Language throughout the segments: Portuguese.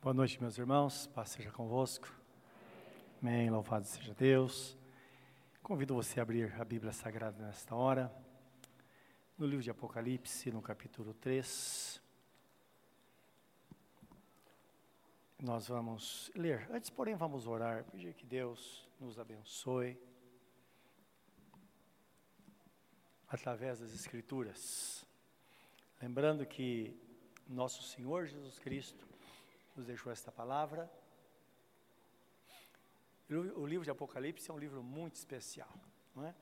Boa noite, meus irmãos. Paz seja convosco. Amém. Louvado seja Deus. Convido você a abrir a Bíblia Sagrada nesta hora, no livro de Apocalipse, no capítulo 3. Nós vamos ler. Antes, porém, vamos orar, pedir que Deus nos abençoe através das Escrituras. Lembrando que nosso Senhor Jesus Cristo nos deixou esta palavra. O livro de Apocalipse é um livro muito especial, não é?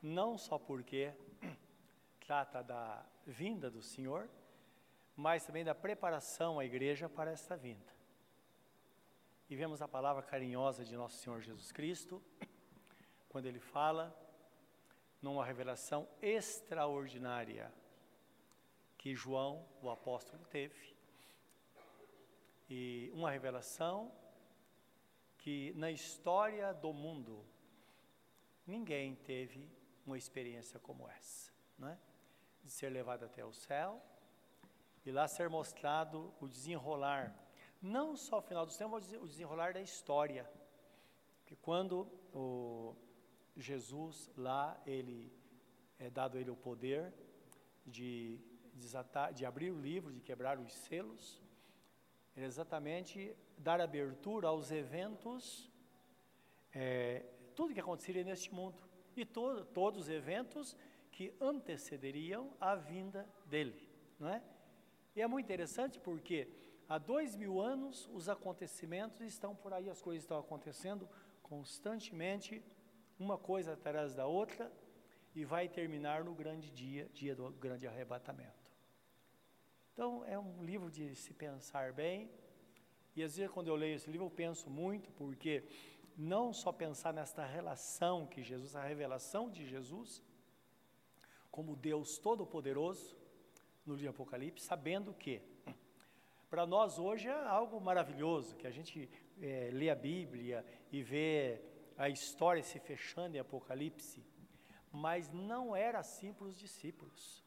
Não só porque trata da vinda do Senhor, mas também da preparação à igreja para esta vinda. E vemos a palavra carinhosa de nosso Senhor Jesus Cristo, quando ele fala numa revelação extraordinária que João, o apóstolo, teve. E uma revelação que na história do mundo ninguém teve uma experiência como essa, né? De ser levado até o céu e lá ser mostrado o desenrolar, não só o final dos tempos, mas o desenrolar da história. Que quando o Jesus lá ele é dado ele o poder de desatar, de abrir o livro, de quebrar os selos, é exatamente dar abertura aos eventos, é, tudo que aconteceria neste mundo e to, todos os eventos que antecederiam a vinda dele, não é? E é muito interessante porque há dois mil anos os acontecimentos estão por aí, as coisas estão acontecendo constantemente, uma coisa atrás da outra, e vai terminar no grande dia, dia do grande arrebatamento. Então, é um livro de se pensar bem. E às vezes, quando eu leio esse livro, eu penso muito, porque não só pensar nesta relação que Jesus, a revelação de Jesus, como Deus Todo-Poderoso, no livro de Apocalipse, sabendo que, para nós hoje é algo maravilhoso, que a gente é, lê a Bíblia e vê a história se fechando em Apocalipse, mas não era assim para os discípulos.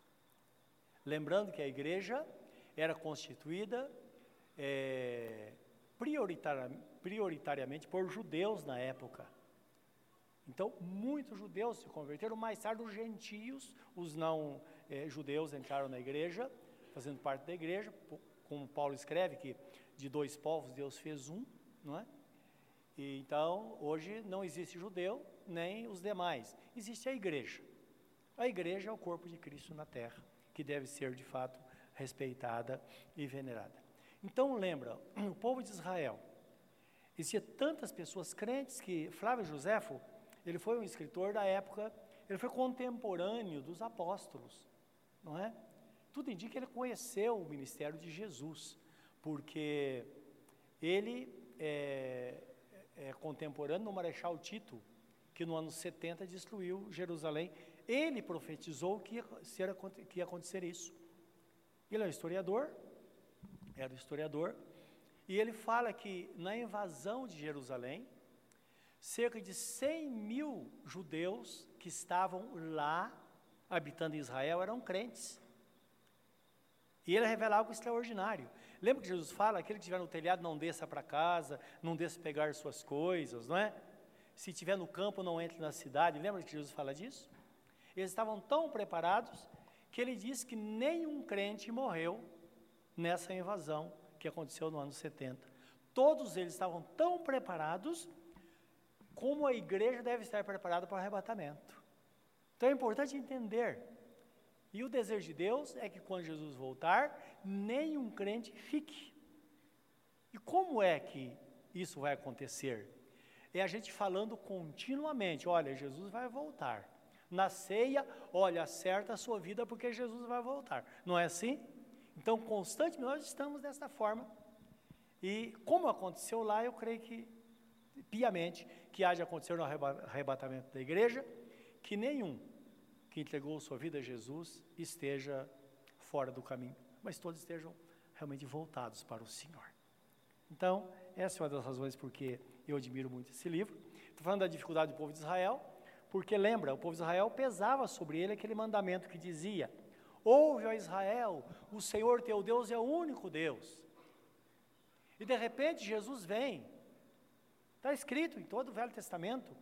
Lembrando que a igreja era constituída é, prioritariamente por judeus na época. Então, muitos judeus se converteram, mais tarde os gentios, os não é, judeus entraram na igreja, fazendo parte da igreja, como Paulo escreve que de dois povos Deus fez um, não é? E, então, hoje não existe judeu nem os demais, existe a igreja. A igreja é o corpo de Cristo na terra, que deve ser de fato respeitada e venerada. Então lembra, o povo de Israel, existia tantas pessoas crentes que Flávio Joséfo, ele foi um escritor da época, ele foi contemporâneo dos apóstolos, não é? Tudo indica que ele conheceu o ministério de Jesus, porque ele é, é contemporâneo do Marechal Tito, que no ano 70 destruiu Jerusalém. Ele profetizou que ia, que ia acontecer isso. Ele é um historiador, era um historiador, e ele fala que na invasão de Jerusalém, cerca de 100 mil judeus que estavam lá, habitando Israel, eram crentes. E ele revela algo extraordinário. Lembra que Jesus fala: aquele que estiver no telhado não desça para casa, não desça pegar suas coisas, não é? Se estiver no campo, não entre na cidade. Lembra que Jesus fala disso? Eles estavam tão preparados que ele diz que nenhum crente morreu nessa invasão que aconteceu no ano 70. Todos eles estavam tão preparados como a igreja deve estar preparada para o arrebatamento. Então é importante entender. E o desejo de Deus é que quando Jesus voltar, nenhum crente fique. E como é que isso vai acontecer? É a gente falando continuamente: olha, Jesus vai voltar na ceia, olha, acerta a sua vida porque Jesus vai voltar. Não é assim? Então, constantemente nós estamos dessa forma. E como aconteceu lá, eu creio que, piamente, que há de acontecer no arrebatamento da igreja, que nenhum que entregou sua vida a Jesus esteja fora do caminho, mas todos estejam realmente voltados para o Senhor. Então, essa é uma das razões porque eu admiro muito esse livro. Estou falando da dificuldade do povo de Israel, porque lembra, o povo de Israel pesava sobre ele aquele mandamento que dizia: Ouve, ó Israel, o Senhor teu Deus é o único Deus. E de repente Jesus vem. Está escrito em todo o Velho Testamento,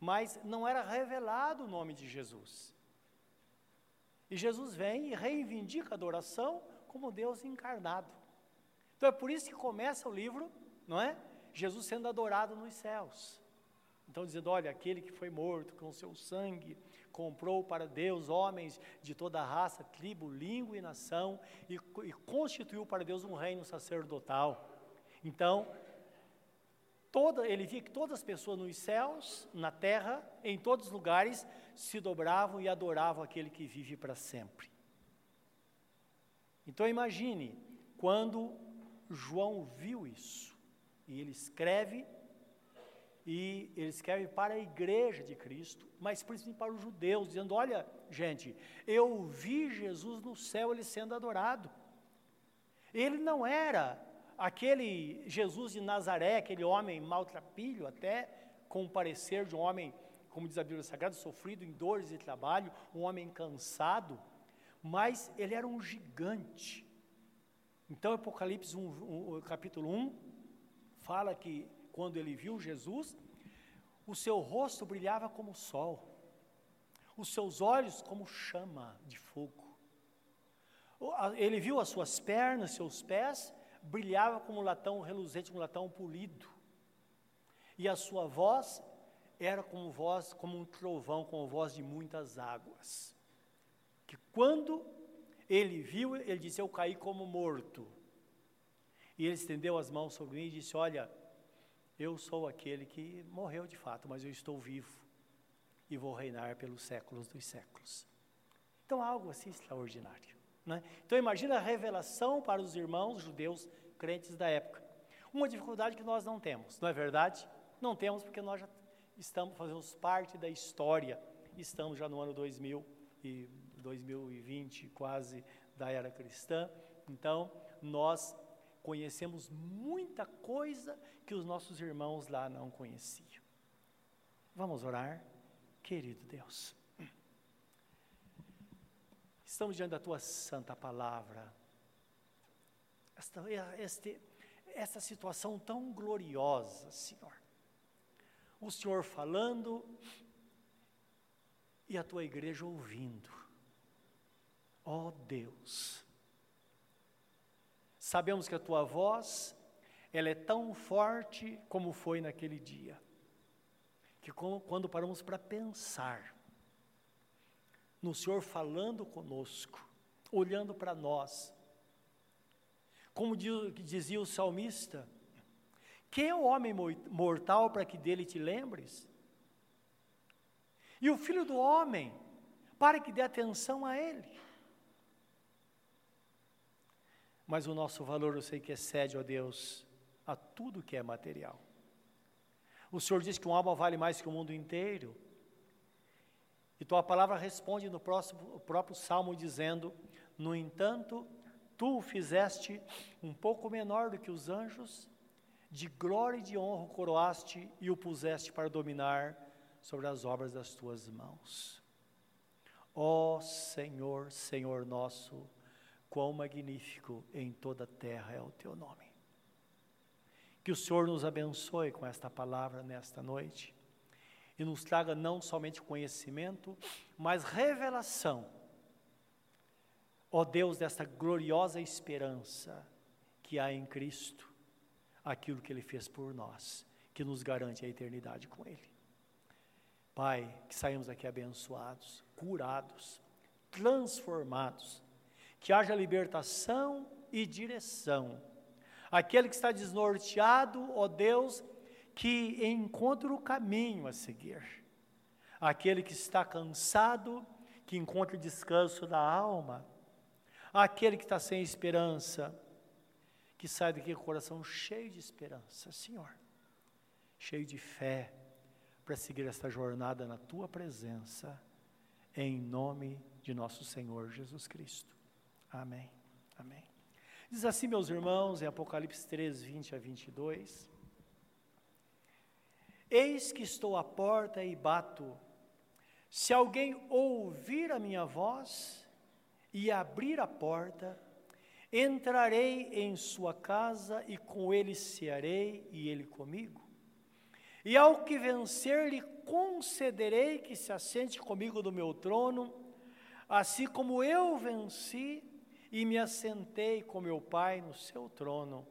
mas não era revelado o nome de Jesus. E Jesus vem e reivindica a adoração como Deus encarnado. Então é por isso que começa o livro, não é? Jesus sendo adorado nos céus. Então, dizendo: olha, aquele que foi morto com seu sangue comprou para Deus homens de toda raça, tribo, língua e nação, e, e constituiu para Deus um reino sacerdotal. Então, toda, ele via que todas as pessoas nos céus, na terra, em todos os lugares, se dobravam e adoravam aquele que vive para sempre. Então imagine quando João viu isso, e ele escreve e ele escreve para a igreja de Cristo, mas principalmente para os judeus, dizendo: Olha, gente, eu vi Jesus no céu, ele sendo adorado. Ele não era aquele Jesus de Nazaré, aquele homem maltrapilho, até com o parecer de um homem, como diz a Bíblia Sagrada, sofrido em dores e trabalho, um homem cansado, mas ele era um gigante. Então, Apocalipse 1, 1, capítulo 1, fala que quando ele viu Jesus, o seu rosto brilhava como o sol, os seus olhos como chama de fogo. Ele viu as suas pernas, seus pés, brilhava como um latão reluzente, como um latão polido. E a sua voz era como voz, como um trovão, como voz de muitas águas. Que quando ele viu, ele disse: Eu caí como morto. E ele estendeu as mãos sobre mim e disse: Olha, eu sou aquele que morreu de fato, mas eu estou vivo e vou reinar pelos séculos dos séculos. Então, algo assim extraordinário. Né? Então, imagina a revelação para os irmãos judeus crentes da época. Uma dificuldade que nós não temos, não é verdade? Não temos porque nós já estamos, fazemos parte da história, estamos já no ano 2000 e 2020, quase da era cristã. Então, nós conhecemos muita coisa que os nossos irmãos lá não conheciam. Vamos orar, querido Deus. Estamos diante da tua santa palavra. Esta, este, esta situação tão gloriosa, Senhor. O Senhor falando e a tua igreja ouvindo. Ó oh Deus, Sabemos que a tua voz, ela é tão forte como foi naquele dia. Que quando paramos para pensar no Senhor falando conosco, olhando para nós, como dizia o salmista, quem é o homem mortal para que dele te lembres? E o filho do homem, para que dê atenção a ele. Mas o nosso valor eu sei que excede, ó Deus, a tudo que é material. O Senhor diz que uma alma vale mais que o mundo inteiro. E tua palavra responde no próximo, próprio salmo dizendo: No entanto, tu o fizeste um pouco menor do que os anjos, de glória e de honra o coroaste e o puseste para dominar sobre as obras das tuas mãos. Ó Senhor, Senhor nosso, Quão magnífico em toda a terra é o teu nome. Que o Senhor nos abençoe com esta palavra nesta noite e nos traga não somente conhecimento, mas revelação. Ó Deus, desta gloriosa esperança que há em Cristo, aquilo que Ele fez por nós, que nos garante a eternidade com Ele. Pai, que saímos aqui abençoados, curados, transformados que haja libertação e direção. Aquele que está desnorteado, ó Deus, que encontre o caminho a seguir. Aquele que está cansado, que encontre descanso da alma. Aquele que está sem esperança, que sai daqui com o coração cheio de esperança, Senhor, cheio de fé, para seguir esta jornada na tua presença, em nome de nosso Senhor Jesus Cristo. Amém. Amém. Diz assim, meus irmãos, em Apocalipse 3, 20 a 22. Eis que estou à porta e bato. Se alguém ouvir a minha voz e abrir a porta, Entrarei em sua casa e com ele cearei e ele comigo. E ao que vencer, lhe concederei que se assente comigo no meu trono, assim como eu venci e me assentei com meu Pai no seu trono.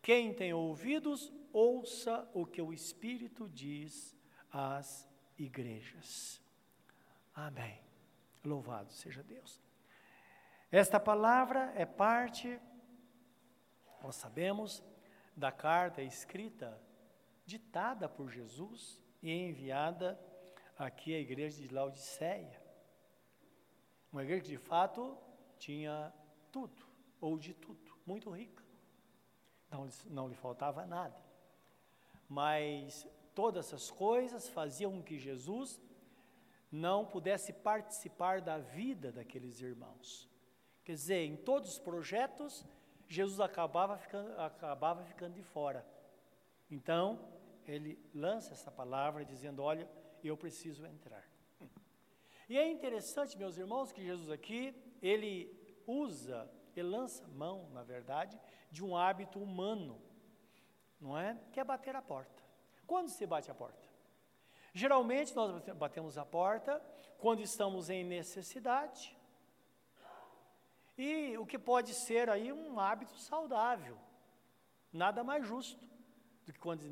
Quem tem ouvidos, ouça o que o Espírito diz às igrejas. Amém. Louvado seja Deus. Esta palavra é parte, nós sabemos, da carta escrita, ditada por Jesus e enviada aqui à igreja de Laodiceia. Uma igreja que de fato tinha tudo, ou de tudo, muito rica. Não, não lhe faltava nada. Mas todas essas coisas faziam com que Jesus não pudesse participar da vida daqueles irmãos. Quer dizer, em todos os projetos, Jesus acabava ficando, acabava ficando de fora. Então, ele lança essa palavra dizendo: Olha, eu preciso entrar. E é interessante, meus irmãos, que Jesus aqui, ele usa, ele lança mão, na verdade, de um hábito humano, não é? Que é bater a porta. Quando se bate a porta? Geralmente nós batemos a porta quando estamos em necessidade, e o que pode ser aí um hábito saudável. Nada mais justo do que quando,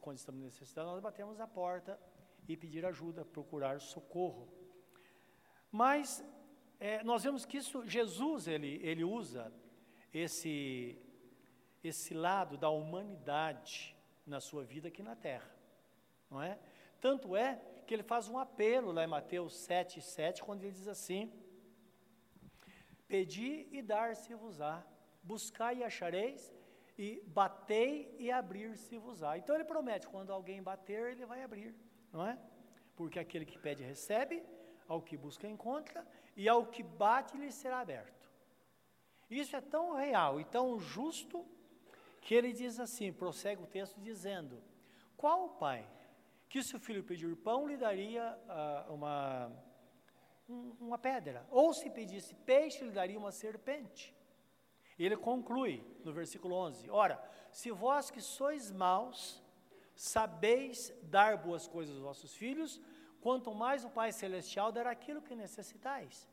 quando estamos necessitados, nós batemos a porta e pedir ajuda, procurar socorro. Mas é, nós vemos que isso, Jesus, ele, ele usa esse, esse lado da humanidade na sua vida aqui na terra, não é? Tanto é que ele faz um apelo lá em Mateus 7, 7, quando ele diz assim, Pedi e dar-se-vos-á, buscai e achareis, e batei e abrir-se-vos-á. Então ele promete, quando alguém bater, ele vai abrir, não é? Porque aquele que pede recebe, ao que busca encontra, e ao que bate lhe será aberto. Isso é tão real e tão justo que ele diz assim, prossegue o texto dizendo: Qual pai que se o filho pedir pão lhe daria uh, uma uma pedra. Ou se pedisse peixe, lhe daria uma serpente. Ele conclui no versículo 11: Ora, se vós que sois maus, sabeis dar boas coisas aos vossos filhos, quanto mais o Pai Celestial dará aquilo que necessitais.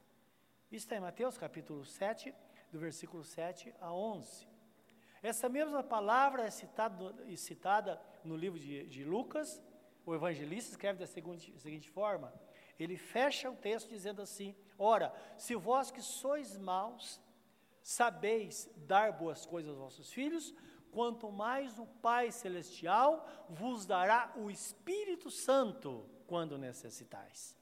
Isso está em Mateus capítulo 7, do versículo 7 a 11. Essa mesma palavra é citada, citada no livro de, de Lucas, o evangelista escreve da seguinte, seguinte forma: ele fecha o texto dizendo assim: Ora, se vós que sois maus, sabeis dar boas coisas aos vossos filhos, quanto mais o Pai Celestial vos dará o Espírito Santo quando necessitais.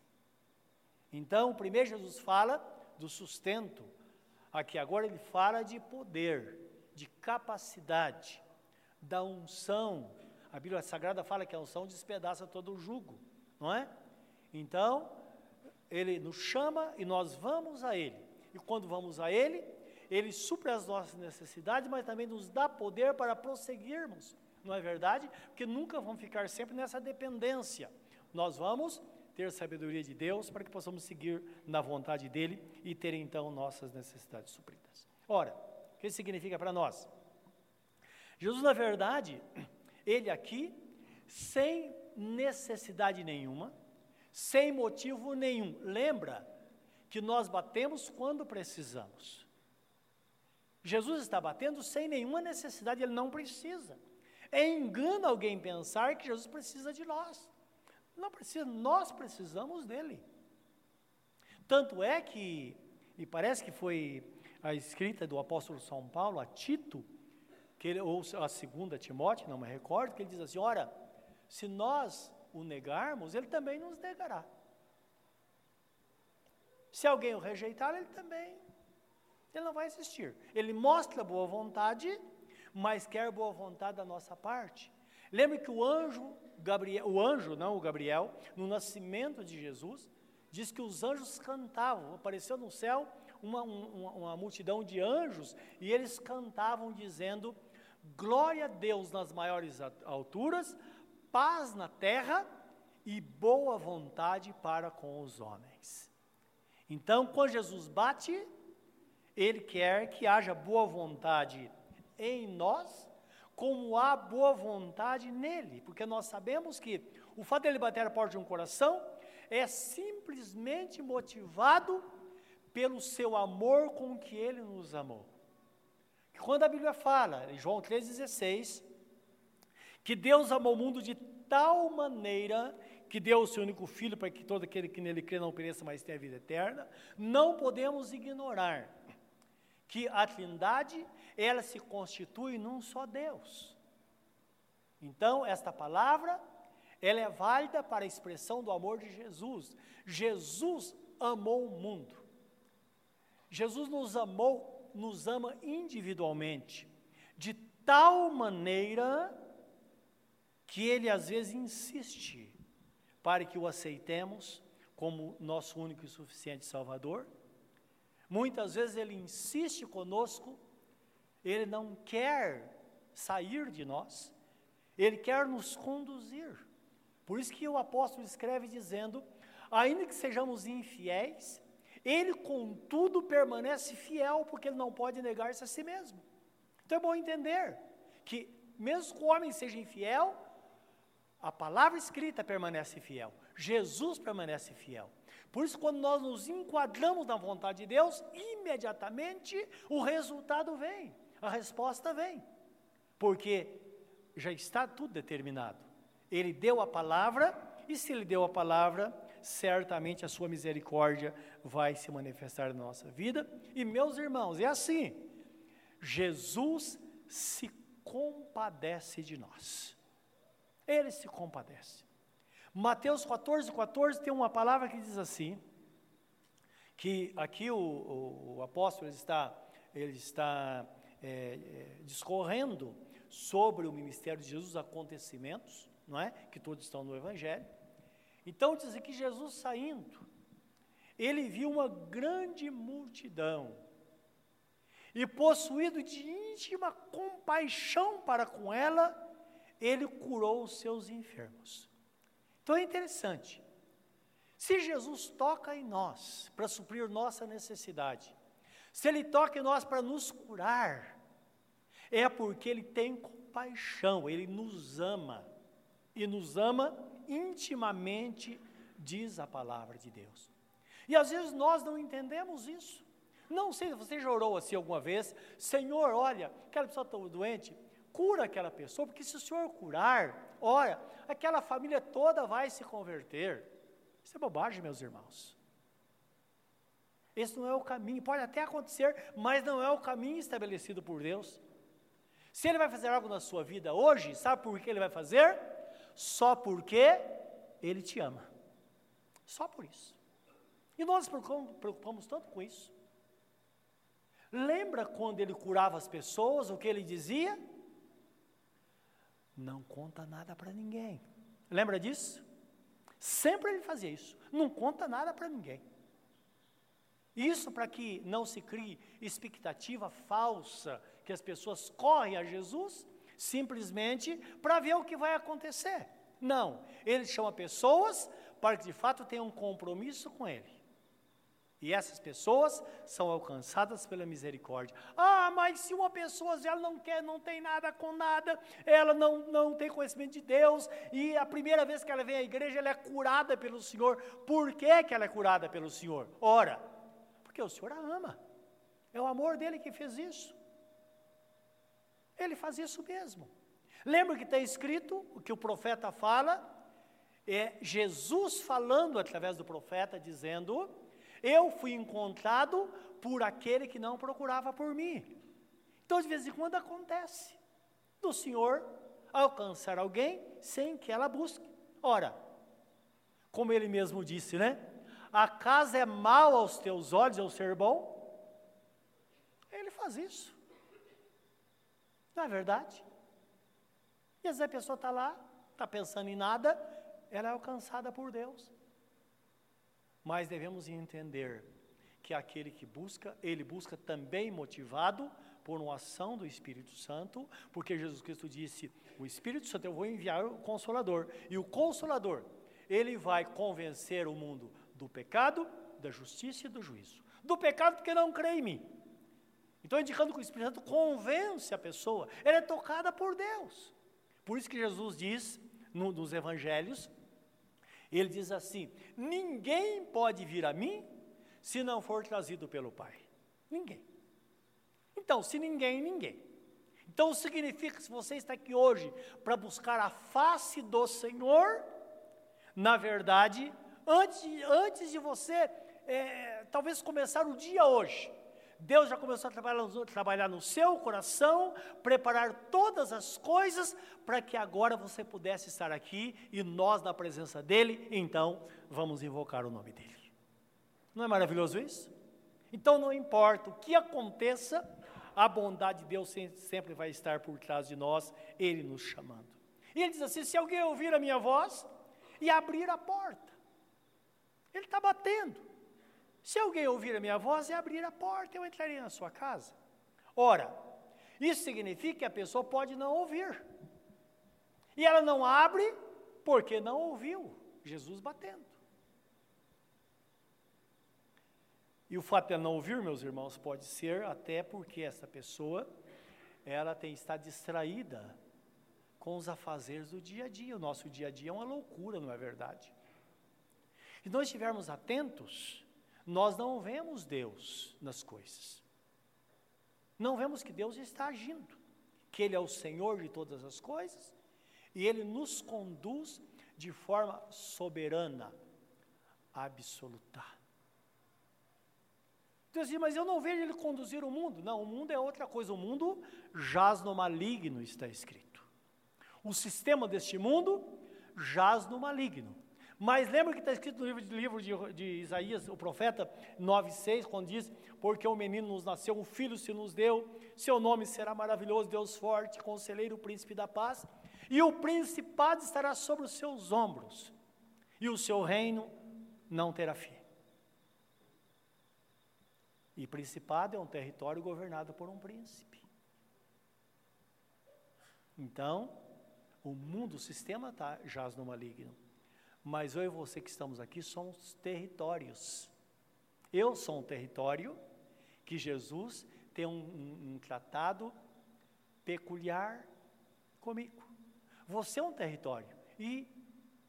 Então, primeiro Jesus fala do sustento, aqui agora ele fala de poder, de capacidade, da unção. A Bíblia Sagrada fala que a unção despedaça todo o jugo, não é? Então, ele nos chama e nós vamos a ele. E quando vamos a ele, ele supre as nossas necessidades, mas também nos dá poder para prosseguirmos. Não é verdade? Porque nunca vamos ficar sempre nessa dependência. Nós vamos ter sabedoria de Deus para que possamos seguir na vontade dele e ter então nossas necessidades supridas. Ora, o que isso significa para nós? Jesus, na verdade, ele aqui, sem necessidade nenhuma, sem motivo nenhum. Lembra que nós batemos quando precisamos. Jesus está batendo sem nenhuma necessidade, ele não precisa. É engano alguém pensar que Jesus precisa de nós. Não precisa, nós precisamos dele. Tanto é que, e parece que foi a escrita do apóstolo São Paulo a Tito, que ele, ou a segunda Timóteo, não me recordo, que ele diz assim: ora, se nós o negarmos, ele também nos negará. Se alguém o rejeitar, ele também ele não vai existir. Ele mostra boa vontade, mas quer boa vontade da nossa parte. Lembre que o anjo Gabriel, o anjo, não o Gabriel, no nascimento de Jesus, diz que os anjos cantavam, apareceu no céu uma, uma, uma multidão de anjos e eles cantavam dizendo: Glória a Deus nas maiores alturas, paz na terra e boa vontade para com os homens. Então, quando Jesus bate, Ele quer que haja boa vontade em nós, como há boa vontade nele, porque nós sabemos que o fato dele bater a porta de um coração é simplesmente motivado pelo seu amor com que ele nos amou. Quando a Bíblia fala, em João 3,16, que Deus amou o mundo de tal maneira que deu o seu único filho para que todo aquele que nele crê não pereça, mas tenha vida eterna, não podemos ignorar que a Trindade, ela se constitui num só Deus. Então, esta palavra, ela é válida para a expressão do amor de Jesus. Jesus amou o mundo. Jesus nos amou, nos ama individualmente, de tal maneira que ele às vezes insiste para que o aceitemos como nosso único e suficiente Salvador. Muitas vezes ele insiste conosco, ele não quer sair de nós, ele quer nos conduzir. Por isso que o apóstolo escreve dizendo: ainda que sejamos infiéis, ele contudo permanece fiel, porque ele não pode negar-se a si mesmo. Então é bom entender que, mesmo que o homem seja infiel, a palavra escrita permanece fiel, Jesus permanece fiel. Por isso, quando nós nos enquadramos na vontade de Deus, imediatamente o resultado vem, a resposta vem, porque já está tudo determinado. Ele deu a palavra, e se ele deu a palavra, certamente a sua misericórdia vai se manifestar na nossa vida. E meus irmãos, é assim: Jesus se compadece de nós. Ele se compadece. Mateus 14, 14 tem uma palavra que diz assim, que aqui o, o, o apóstolo está, ele está é, é, discorrendo sobre o ministério de Jesus, os acontecimentos, não é? Que todos estão no Evangelho. Então diz que Jesus saindo, ele viu uma grande multidão, e possuído de íntima compaixão para com ela, ele curou os seus enfermos. Então é interessante. Se Jesus toca em nós para suprir nossa necessidade, se Ele toca em nós para nos curar, é porque Ele tem compaixão, Ele nos ama, e nos ama intimamente, diz a palavra de Deus. E às vezes nós não entendemos isso. Não sei se você já orou assim alguma vez, Senhor, olha, aquela pessoa está doente, cura aquela pessoa, porque se o Senhor curar, ora, aquela família toda vai se converter. Isso é bobagem, meus irmãos. Esse não é o caminho, pode até acontecer, mas não é o caminho estabelecido por Deus. Se Ele vai fazer algo na sua vida hoje, sabe por que Ele vai fazer? Só porque Ele te ama. Só por isso. E nós preocupamos, preocupamos tanto com isso. Lembra quando Ele curava as pessoas, o que Ele dizia? não conta nada para ninguém. Lembra disso? Sempre ele fazia isso. Não conta nada para ninguém. Isso para que não se crie expectativa falsa, que as pessoas correm a Jesus simplesmente para ver o que vai acontecer. Não, ele chama pessoas para que de fato tenham um compromisso com ele. E essas pessoas são alcançadas pela misericórdia. Ah, mas se uma pessoa ela não quer, não tem nada com nada, ela não, não tem conhecimento de Deus, e a primeira vez que ela vem à igreja, ela é curada pelo Senhor. Por que, que ela é curada pelo Senhor? Ora, porque o Senhor a ama. É o amor dele que fez isso. Ele faz isso mesmo. Lembra que está escrito o que o profeta fala? É Jesus falando através do profeta, dizendo eu fui encontrado por aquele que não procurava por mim. Então, de vez em quando acontece do Senhor alcançar alguém sem que ela busque. Ora, como ele mesmo disse, né? Acaso é mal aos teus olhos eu ser bom? Ele faz isso. Não é verdade? E às vezes a pessoa está lá, está pensando em nada, ela é alcançada por Deus. Mas devemos entender que aquele que busca, ele busca também motivado por uma ação do Espírito Santo, porque Jesus Cristo disse: O Espírito Santo eu vou enviar o Consolador, e o Consolador, ele vai convencer o mundo do pecado, da justiça e do juízo. Do pecado, porque não crê em mim. Então, indicando que o Espírito Santo convence a pessoa, ela é tocada por Deus. Por isso que Jesus diz no, nos evangelhos, ele diz assim: ninguém pode vir a mim se não for trazido pelo Pai. Ninguém. Então, se ninguém, ninguém. Então significa que se você está aqui hoje para buscar a face do Senhor, na verdade, antes, antes de você é, talvez começar o dia hoje, Deus já começou a trabalhar, trabalhar no seu coração, preparar todas as coisas para que agora você pudesse estar aqui e nós na presença dEle, então vamos invocar o nome dEle. Não é maravilhoso isso? Então não importa o que aconteça, a bondade de Deus sempre vai estar por trás de nós, Ele nos chamando. E ele diz assim: se alguém ouvir a minha voz e abrir a porta, Ele está batendo. Se alguém ouvir a minha voz e abrir a porta, eu entrarei na sua casa. Ora, isso significa que a pessoa pode não ouvir. E ela não abre porque não ouviu Jesus batendo. E o fato de não ouvir, meus irmãos, pode ser até porque essa pessoa ela tem está distraída com os afazeres do dia a dia. O nosso dia a dia é uma loucura, não é verdade? Se nós estivermos atentos, nós não vemos Deus nas coisas. Não vemos que Deus está agindo, que Ele é o Senhor de todas as coisas e Ele nos conduz de forma soberana, absoluta. Então, assim, mas eu não vejo ele conduzir o mundo. Não, o mundo é outra coisa. O mundo jaz no maligno, está escrito. O sistema deste mundo jaz no maligno. Mas lembra que está escrito no livro, livro de, de, Isaías, o profeta 9,6, quando diz: Porque o menino nos nasceu, um filho se nos deu, seu nome será maravilhoso, Deus forte, conselheiro, príncipe da paz, e o principado estará sobre os seus ombros, e o seu reino não terá fim. E principado é um território governado por um príncipe. Então, o mundo, o sistema tá, jaz no maligno. Mas eu e você que estamos aqui somos territórios. Eu sou um território que Jesus tem um, um, um tratado peculiar comigo. Você é um território. E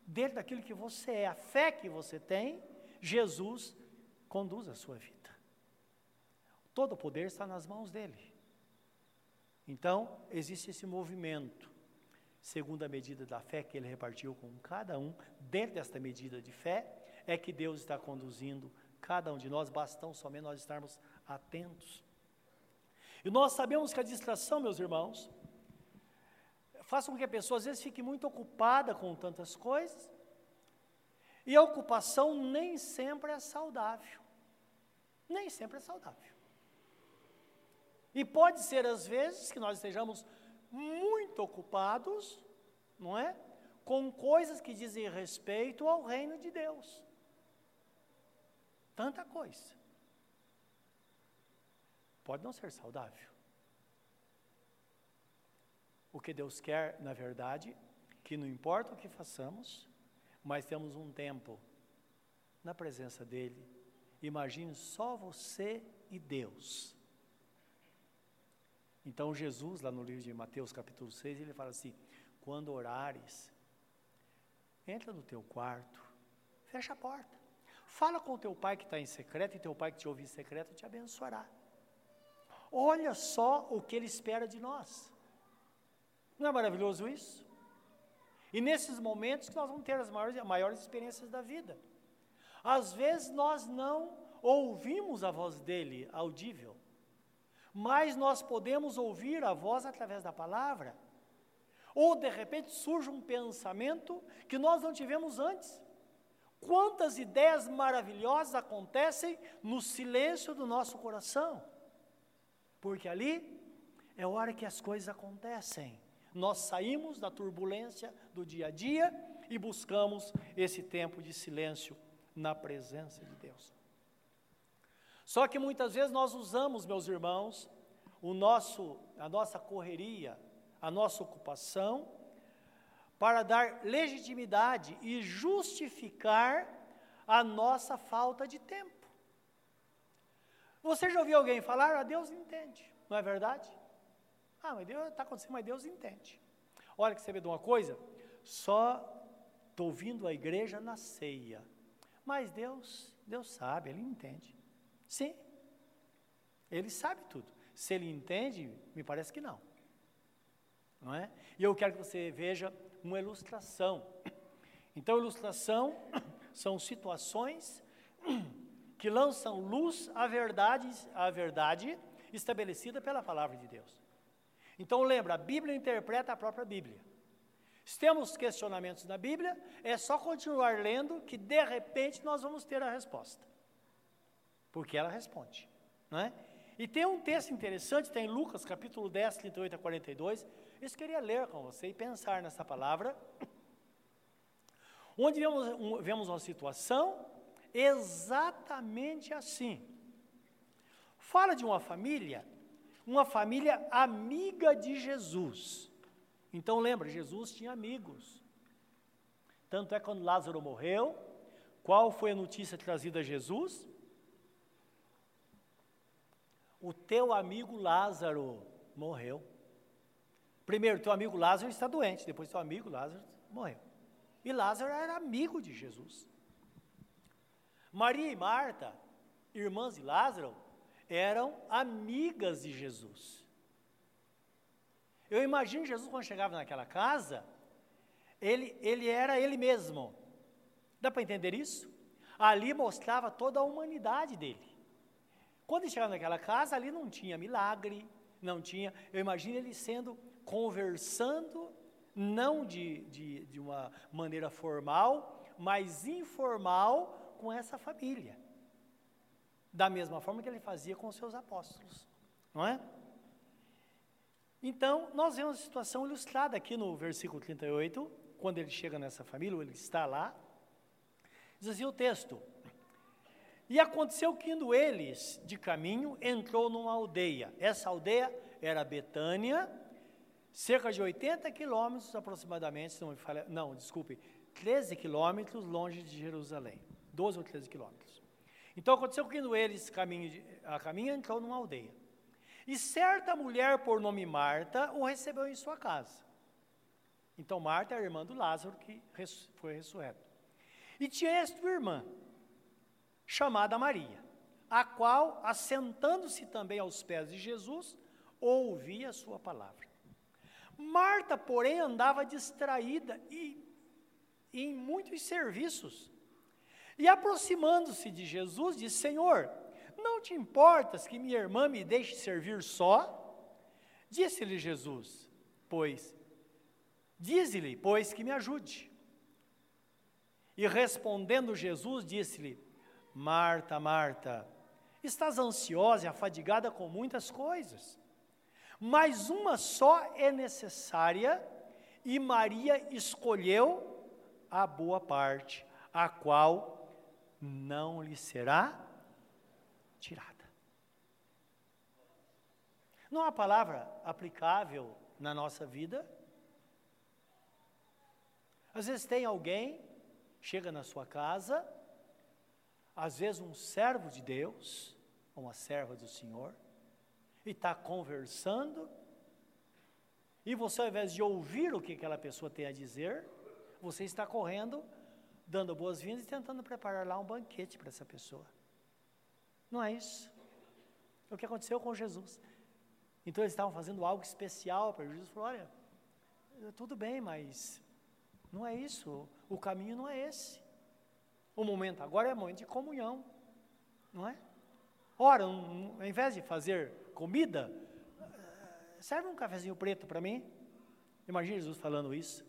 dentro daquilo que você é, a fé que você tem, Jesus conduz a sua vida. Todo o poder está nas mãos dele. Então, existe esse movimento, segundo a medida da fé que ele repartiu com cada um, dentro desta medida de fé, é que Deus está conduzindo cada um de nós, bastão somente nós estarmos atentos. E nós sabemos que a distração, meus irmãos, faz com que a pessoa às vezes fique muito ocupada com tantas coisas, e a ocupação nem sempre é saudável. Nem sempre é saudável. E pode ser, às vezes, que nós estejamos muito ocupados, não é? Com coisas que dizem respeito ao reino de Deus. Tanta coisa. Pode não ser saudável. O que Deus quer, na verdade, que não importa o que façamos, mas temos um tempo na presença dEle. Imagine só você e Deus então Jesus, lá no livro de Mateus capítulo 6, ele fala assim: quando orares, entra no teu quarto, fecha a porta, fala com o teu pai que está em secreto, e teu pai que te ouve em secreto te abençoará. Olha só o que ele espera de nós. Não é maravilhoso isso? E nesses momentos que nós vamos ter as maiores, maiores experiências da vida. Às vezes nós não ouvimos a voz dele audível mas nós podemos ouvir a voz através da palavra. Ou de repente surge um pensamento que nós não tivemos antes. Quantas ideias maravilhosas acontecem no silêncio do nosso coração? Porque ali é hora que as coisas acontecem. Nós saímos da turbulência do dia a dia e buscamos esse tempo de silêncio na presença de Deus. Só que muitas vezes nós usamos, meus irmãos, o nosso, a nossa correria, a nossa ocupação, para dar legitimidade e justificar a nossa falta de tempo. Você já ouviu alguém falar, ah, Deus entende, não é verdade? Ah, mas Deus está acontecendo, mas Deus entende. Olha que você vê de uma coisa, só estou vindo à igreja na ceia. Mas Deus, Deus sabe, Ele entende. Sim, Ele sabe tudo. Se Ele entende, me parece que não. Não é? E eu quero que você veja uma ilustração. Então, ilustração são situações que lançam luz à verdade, à verdade estabelecida pela palavra de Deus. Então lembra, a Bíblia interpreta a própria Bíblia. Se temos questionamentos na Bíblia, é só continuar lendo que de repente nós vamos ter a resposta. Porque ela responde, não é? E tem um texto interessante, tem Lucas capítulo 10, 38 a 42. Isso queria ler com você e pensar nessa palavra. Onde vemos, vemos uma situação exatamente assim. Fala de uma família uma família amiga de Jesus. Então lembra, Jesus tinha amigos. Tanto é quando Lázaro morreu, qual foi a notícia trazida a Jesus? O teu amigo Lázaro morreu. Primeiro, teu amigo Lázaro está doente, depois teu amigo Lázaro morreu. E Lázaro era amigo de Jesus. Maria e Marta, irmãs de Lázaro, eram amigas de Jesus. Eu imagino Jesus quando chegava naquela casa, ele, ele era ele mesmo. Dá para entender isso? Ali mostrava toda a humanidade dele. Quando ele chegava naquela casa, ali não tinha milagre, não tinha. Eu imagino ele sendo, conversando, não de, de, de uma maneira formal, mas informal com essa família da mesma forma que ele fazia com os seus apóstolos, não é? Então, nós vemos a situação ilustrada aqui no versículo 38, quando ele chega nessa família, ou ele está lá, diz assim o texto: E aconteceu que indo eles de caminho, entrou numa aldeia. Essa aldeia era Betânia, cerca de 80 quilômetros aproximadamente, não, não, desculpe, 13 quilômetros longe de Jerusalém, 12 ou 13 quilômetros. Então aconteceu que indo eles caminho, a caminho entrou numa aldeia. E certa mulher por nome Marta o recebeu em sua casa. Então Marta é a irmã do Lázaro que foi ressurreto. E tinha esta irmã, chamada Maria, a qual, assentando-se também aos pés de Jesus, ouvia a sua palavra. Marta, porém, andava distraída e, e em muitos serviços. E aproximando-se de Jesus, disse: Senhor, não te importas que minha irmã me deixe servir só? Disse-lhe Jesus: Pois, dize-lhe, pois, que me ajude. E respondendo Jesus, disse-lhe: Marta, Marta, estás ansiosa e afadigada com muitas coisas, mas uma só é necessária, e Maria escolheu a boa parte, a qual não lhe será tirada. Não há palavra aplicável na nossa vida? Às vezes tem alguém, chega na sua casa, às vezes um servo de Deus, uma serva do Senhor, e está conversando, e você, ao invés de ouvir o que aquela pessoa tem a dizer, você está correndo dando boas-vindas e tentando preparar lá um banquete para essa pessoa. Não é isso. É o que aconteceu com Jesus. Então eles estavam fazendo algo especial para Jesus. Falou: olha, tudo bem, mas não é isso. O caminho não é esse. O momento agora é momento de comunhão, não é? Ora, um, ao invés de fazer comida, serve um cafezinho preto para mim. Imagina Jesus falando isso.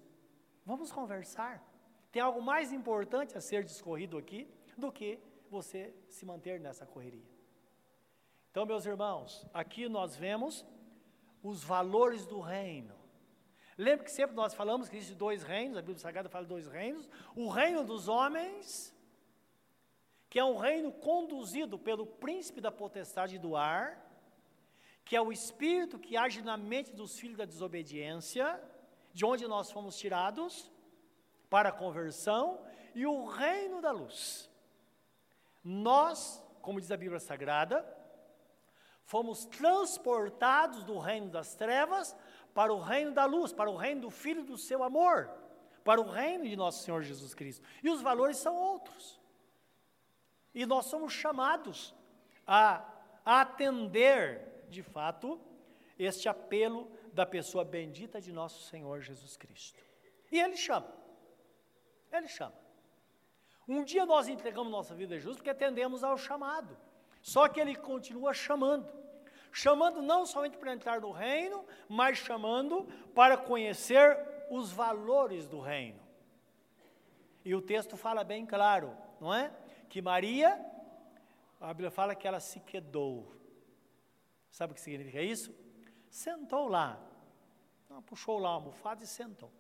Vamos conversar. Tem algo mais importante a ser discorrido aqui do que você se manter nessa correria. Então, meus irmãos, aqui nós vemos os valores do reino. Lembre que sempre nós falamos que existem dois reinos, a Bíblia Sagrada fala dois reinos: o reino dos homens, que é um reino conduzido pelo príncipe da potestade do ar, que é o espírito que age na mente dos filhos da desobediência, de onde nós fomos tirados, para a conversão e o reino da luz. Nós, como diz a Bíblia Sagrada, fomos transportados do reino das trevas para o reino da luz, para o reino do Filho do seu amor, para o reino de nosso Senhor Jesus Cristo. E os valores são outros. E nós somos chamados a atender, de fato, este apelo da pessoa bendita de nosso Senhor Jesus Cristo. E Ele chama. Ele chama. Um dia nós entregamos nossa vida a Jesus porque atendemos ao chamado. Só que Ele continua chamando. Chamando não somente para entrar no reino, mas chamando para conhecer os valores do reino. E o texto fala bem claro, não é? Que Maria, a Bíblia fala que ela se quedou. Sabe o que significa isso? Sentou lá. puxou lá a almofada e sentou.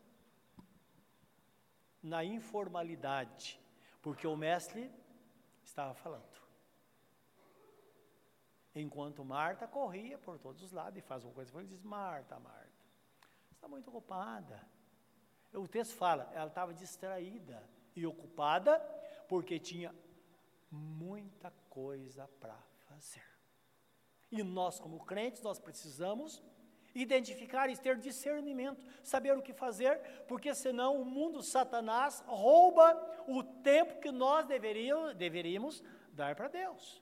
Na informalidade, porque o mestre estava falando. Enquanto Marta corria por todos os lados e faz uma coisa, ele diz: Marta, Marta, está muito ocupada. O texto fala, ela estava distraída e ocupada porque tinha muita coisa para fazer. E nós, como crentes, nós precisamos identificar e ter discernimento, saber o que fazer, porque senão o mundo Satanás rouba o tempo que nós deveríamos, deveríamos dar para Deus.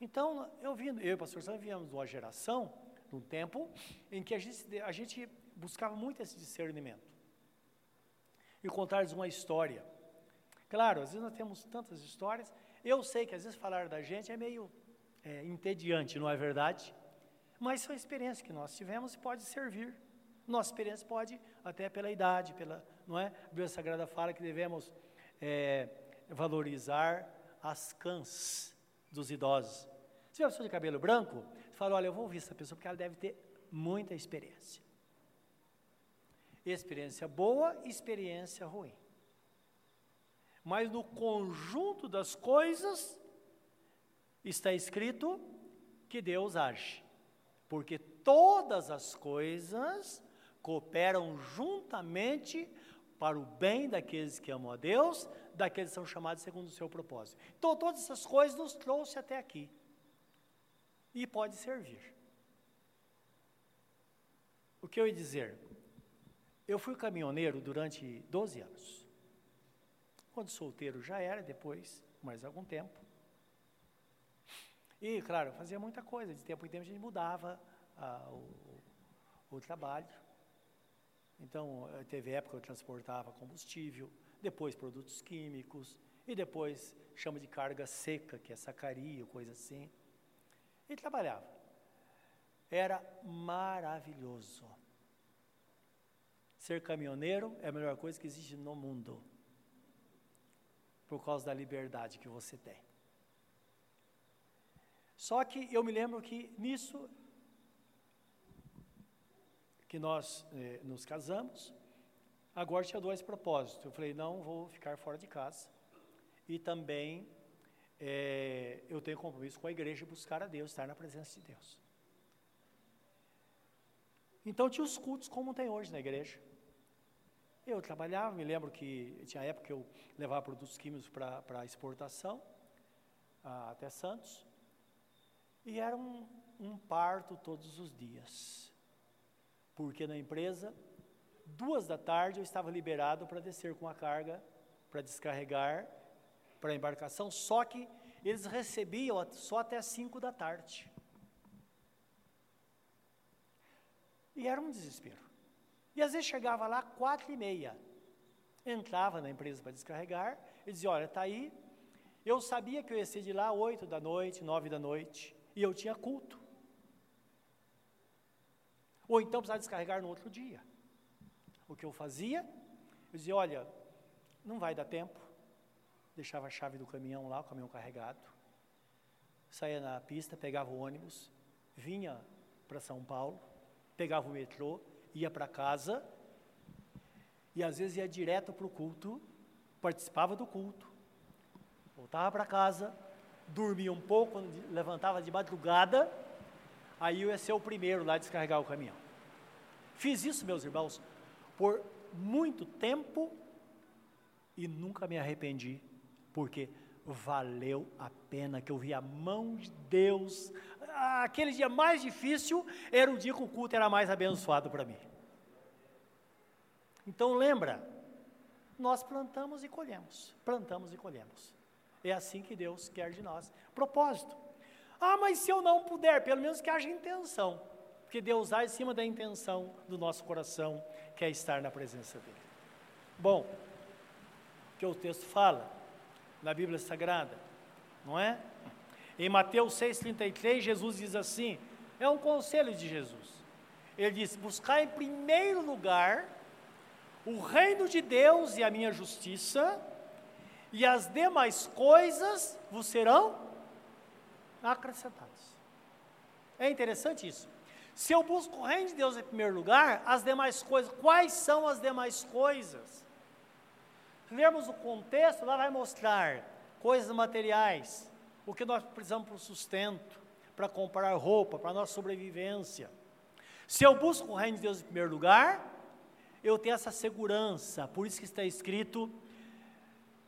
Então, eu vi, eu e o pastor Sam viemos de uma geração, de um tempo, em que a gente, a gente buscava muito esse discernimento. E contar-lhes uma história. Claro, às vezes nós temos tantas histórias, eu sei que às vezes falar da gente é meio é, entediante, não é verdade? Mas são experiências que nós tivemos e pode servir. Nossa experiência pode, até pela idade, pela, não é? A Bíblia Sagrada fala que devemos é, valorizar as cãs dos idosos. Se uma pessoa de cabelo branco, você fala, olha, eu vou ouvir essa pessoa porque ela deve ter muita experiência. Experiência boa, experiência ruim. Mas no conjunto das coisas está escrito que Deus age. Porque todas as coisas cooperam juntamente para o bem daqueles que amam a Deus, daqueles que são chamados segundo o seu propósito. Então, todas essas coisas nos trouxe até aqui e pode servir. O que eu ia dizer? Eu fui caminhoneiro durante 12 anos. Quando solteiro já era, depois mais algum tempo. E, claro, fazia muita coisa. De tempo em tempo a gente mudava ah, o, o trabalho. Então, eh, teve época que eu transportava combustível, depois produtos químicos, e depois chama de carga seca, que é sacaria, coisa assim. Ele trabalhava. Era maravilhoso. Ser caminhoneiro é a melhor coisa que existe no mundo. Por causa da liberdade que você tem. Só que eu me lembro que nisso que nós eh, nos casamos, agora tinha dois propósitos. Eu falei, não vou ficar fora de casa. E também é, eu tenho compromisso com a igreja buscar a Deus, estar na presença de Deus. Então tinha os cultos como tem hoje na igreja. Eu trabalhava, me lembro que tinha época que eu levava produtos químicos para exportação, até Santos, e era um, um parto todos os dias. Porque na empresa, duas da tarde eu estava liberado para descer com a carga, para descarregar para a embarcação, só que eles recebiam só até 5 da tarde. E era um desespero. E às vezes chegava lá quatro e meia, entrava na empresa para descarregar, e dizia, olha, está aí, eu sabia que eu ia ser de lá oito da noite, nove da noite, e eu tinha culto. Ou então precisava descarregar no outro dia. O que eu fazia? Eu dizia, olha, não vai dar tempo, deixava a chave do caminhão lá, o caminhão carregado, saía na pista, pegava o ônibus, vinha para São Paulo, pegava o metrô, ia para casa e às vezes ia direto para o culto, participava do culto, voltava para casa, dormia um pouco, levantava de madrugada, aí eu ia ser o primeiro lá a descarregar o caminhão. Fiz isso, meus irmãos, por muito tempo e nunca me arrependi porque valeu a pena, que eu vi a mão de Deus. Aquele dia mais difícil era o dia que o culto era mais abençoado para mim. Então lembra, nós plantamos e colhemos, plantamos e colhemos. É assim que Deus quer de nós. Propósito. Ah, mas se eu não puder, pelo menos que haja intenção. Porque Deus age em cima da intenção do nosso coração, que é estar na presença dEle. Bom, o que o texto fala na Bíblia Sagrada, não é? Em Mateus 6,33, Jesus diz assim: é um conselho de Jesus. Ele diz: buscar em primeiro lugar o reino de Deus e a minha justiça, e as demais coisas vos serão acrescentadas. É interessante isso. Se eu busco o reino de Deus em primeiro lugar, as demais coisas, quais são as demais coisas? Se lermos o contexto, lá vai mostrar coisas materiais, o que nós precisamos para o sustento, para comprar roupa, para a nossa sobrevivência. Se eu busco o reino de Deus em primeiro lugar, eu tenho essa segurança, por isso que está escrito: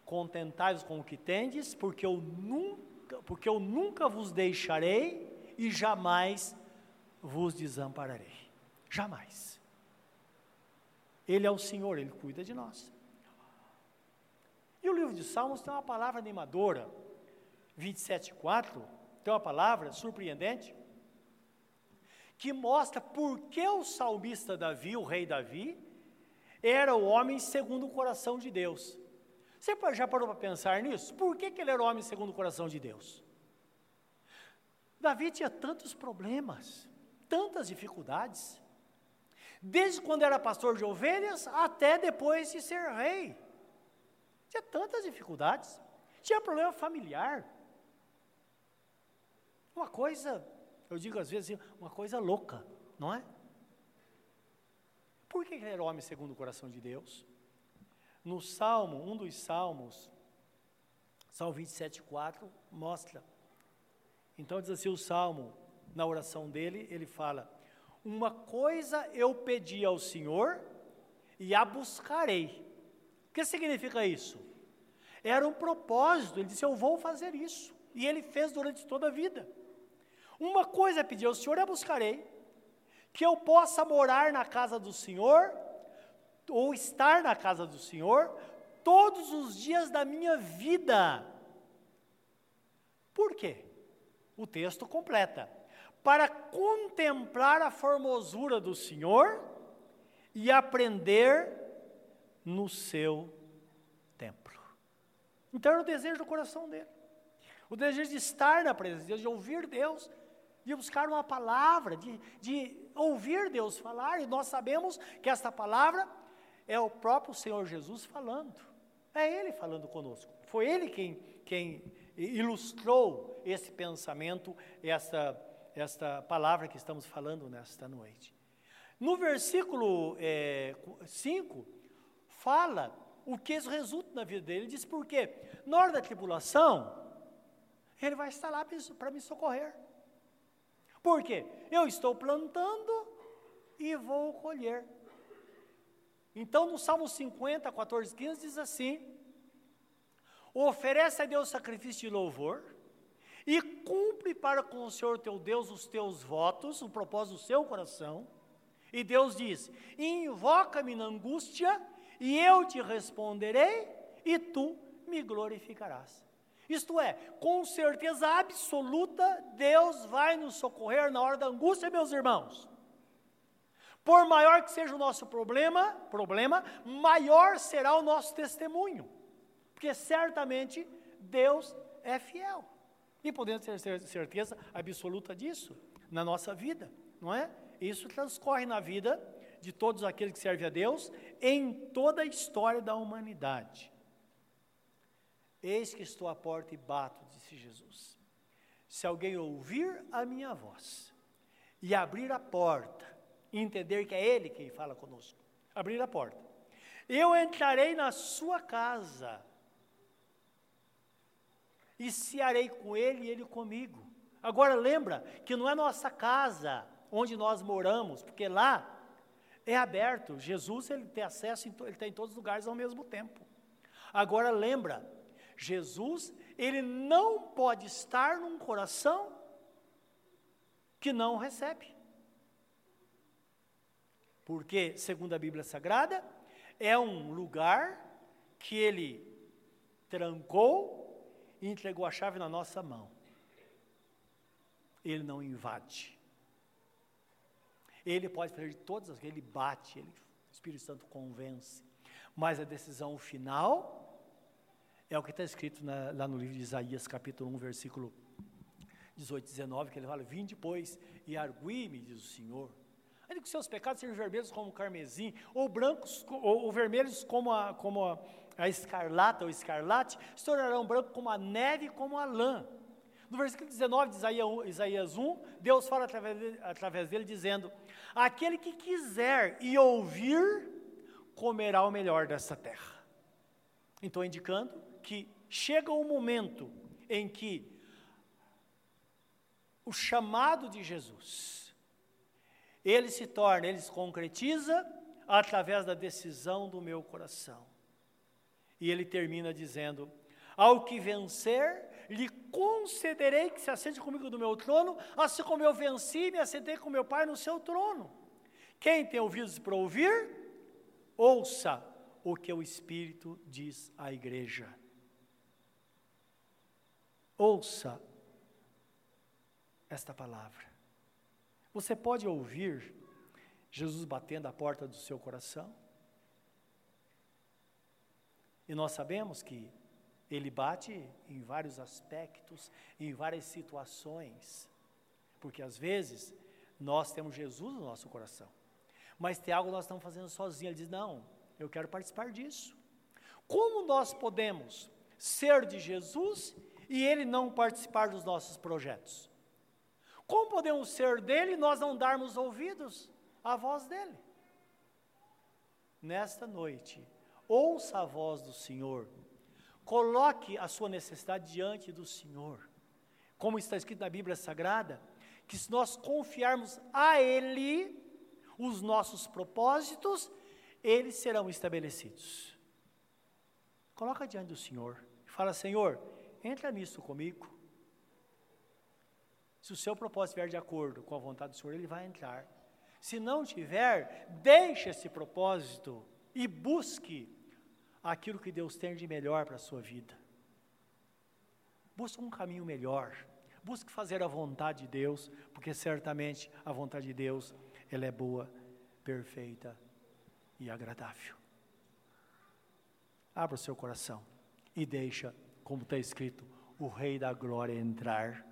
contentai-vos com o que tendes, porque eu nunca, porque eu nunca vos deixarei e jamais vos desampararei. Jamais. Ele é o Senhor, ele cuida de nós. E o livro de Salmos tem uma palavra animadora, 27,4, tem uma palavra surpreendente, que mostra por que o salmista Davi, o rei Davi, era o homem segundo o coração de Deus. Você já parou para pensar nisso? Por que, que ele era o homem segundo o coração de Deus? Davi tinha tantos problemas, tantas dificuldades, desde quando era pastor de ovelhas até depois de ser rei. Tinha tantas dificuldades, tinha problema familiar. Uma coisa, eu digo às vezes, uma coisa louca, não é? Por que ele era homem segundo o coração de Deus? No Salmo, um dos Salmos, Salmo 27,4, mostra. Então diz assim o Salmo, na oração dele, ele fala: Uma coisa eu pedi ao Senhor e a buscarei. O que significa isso? Era um propósito, ele disse: Eu vou fazer isso. E ele fez durante toda a vida. Uma coisa é pedir ao Senhor e a buscarei, que eu possa morar na casa do Senhor, ou estar na casa do Senhor, todos os dias da minha vida. Por quê? O texto completa. Para contemplar a formosura do Senhor e aprender no seu templo. Então era o desejo do coração dele. O desejo de estar na presença de Deus, de ouvir Deus, de buscar uma palavra, de, de ouvir Deus falar, e nós sabemos que esta palavra é o próprio Senhor Jesus falando. É Ele falando conosco. Foi Ele quem, quem ilustrou esse pensamento, esta, esta palavra que estamos falando nesta noite. No versículo 5, é, fala o que isso resulta na vida dele. Ele diz, por quê? Na hora da tribulação, ele vai estar lá para me socorrer. Por quê? Eu estou plantando e vou colher. Então, no Salmo 50, 14, 15, diz assim: Oferece a Deus sacrifício de louvor e cumpre para com o Senhor teu Deus os teus votos, o propósito do seu coração. E Deus diz: Invoca-me na angústia, e eu te responderei, e tu me glorificarás. Isto é, com certeza absoluta, Deus vai nos socorrer na hora da angústia, meus irmãos. Por maior que seja o nosso problema, problema, maior será o nosso testemunho. Porque certamente Deus é fiel. E podemos ter certeza absoluta disso na nossa vida, não é? Isso transcorre na vida de todos aqueles que servem a Deus em toda a história da humanidade. Eis que estou à porta e bato, disse Jesus. Se alguém ouvir a minha voz e abrir a porta, entender que é Ele quem fala conosco, abrir a porta, eu entrarei na sua casa e cearei com Ele e Ele comigo. Agora lembra que não é nossa casa onde nós moramos, porque lá é aberto. Jesus ele tem acesso, ele está em todos os lugares ao mesmo tempo. Agora lembra, Jesus, ele não pode estar num coração que não recebe. Porque, segundo a Bíblia Sagrada, é um lugar que ele trancou e entregou a chave na nossa mão. Ele não invade. Ele pode fazer de todas as ele bate, ele, o Espírito Santo convence. Mas a decisão final é o que está escrito na, lá no livro de Isaías, capítulo 1, versículo 18, 19, que ele fala: Vim depois e argui-me, diz o Senhor. Ainda que seus pecados sejam vermelhos como o carmesim, ou brancos, ou, ou vermelhos como, a, como a, a escarlata ou escarlate, se tornarão brancos como a neve como a lã. No versículo 19 de Isaías, Isaías 1, Deus fala através dele, através dele dizendo: Aquele que quiser e ouvir, comerá o melhor dessa terra. Então, indicando que chega o momento em que o chamado de Jesus, ele se torna, ele se concretiza através da decisão do meu coração. E ele termina dizendo: Ao que vencer, lhe concederei que se assente comigo do meu trono, assim como eu venci e me assentei com meu Pai no seu trono. Quem tem ouvidos para ouvir, ouça o que o Espírito diz à igreja. Ouça esta palavra. Você pode ouvir Jesus batendo a porta do seu coração? E nós sabemos que ele bate em vários aspectos, em várias situações, porque às vezes nós temos Jesus no nosso coração, mas tem algo que nós estamos fazendo sozinhos. Ele diz: Não, eu quero participar disso. Como nós podemos ser de Jesus e ele não participar dos nossos projetos? Como podemos ser dele e nós não darmos ouvidos à voz dele? Nesta noite, ouça a voz do Senhor, coloque a sua necessidade diante do Senhor, como está escrito na Bíblia Sagrada, que se nós confiarmos a Ele os nossos propósitos, eles serão estabelecidos. Coloca diante do Senhor, fala: Senhor, entra nisso comigo. Se o seu propósito estiver de acordo com a vontade do Senhor, ele vai entrar. Se não tiver, deixe esse propósito e busque aquilo que Deus tem de melhor para a sua vida. Busque um caminho melhor. Busque fazer a vontade de Deus, porque certamente a vontade de Deus, ela é boa, perfeita e agradável. Abra o seu coração e deixa, como está escrito, o Rei da Glória entrar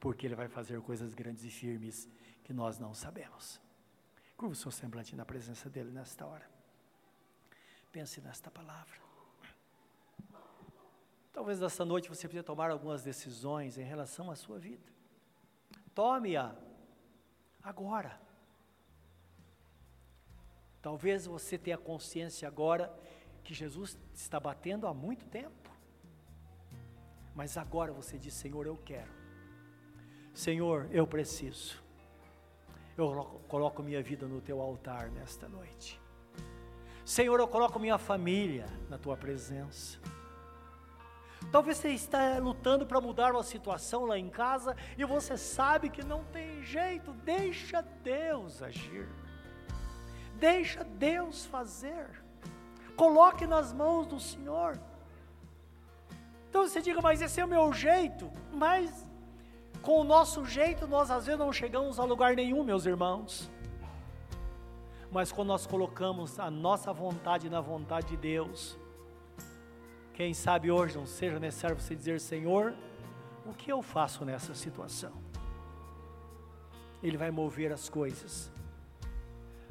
porque Ele vai fazer coisas grandes e firmes que nós não sabemos. Curva o seu semblante na presença dEle nesta hora. Pense nesta palavra. Talvez nesta noite você precise tomar algumas decisões em relação à sua vida. Tome-a agora. Talvez você tenha consciência agora que Jesus está batendo há muito tempo. Mas agora você diz: Senhor, eu quero. Senhor, eu preciso. Eu coloco minha vida no teu altar nesta noite. Senhor, eu coloco minha família na tua presença. Talvez você está lutando para mudar uma situação lá em casa e você sabe que não tem jeito. Deixa Deus agir. Deixa Deus fazer. Coloque nas mãos do Senhor. Então você diga, mas esse é o meu jeito. Mas com o nosso jeito, nós às vezes não chegamos a lugar nenhum, meus irmãos. Mas quando nós colocamos a nossa vontade na vontade de Deus, quem sabe hoje não seja necessário você dizer, Senhor, o que eu faço nessa situação? Ele vai mover as coisas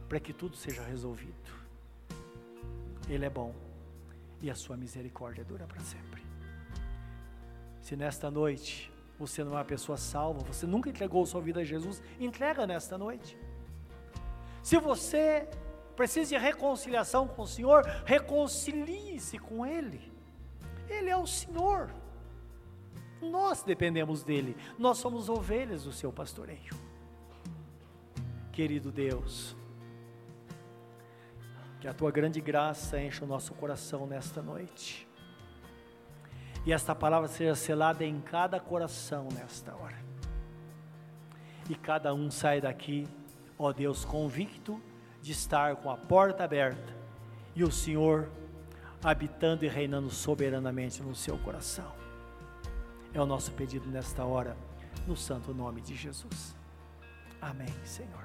para que tudo seja resolvido. Ele é bom e a sua misericórdia dura para sempre. Se nesta noite você não é uma pessoa salva, você nunca entregou sua vida a Jesus, entrega nesta noite. Se você precisa de reconciliação com o Senhor, reconcilie-se com Ele. Ele é o Senhor. Nós dependemos dele, nós somos ovelhas do seu pastoreio. Querido Deus, que a tua grande graça encha o nosso coração nesta noite E esta palavra seja selada em cada coração nesta hora. E cada um sai daqui, ó Deus, convicto de estar com a porta aberta e o Senhor habitando e reinando soberanamente no seu coração. É o nosso pedido nesta hora, no santo nome de Jesus. Amém, Senhor.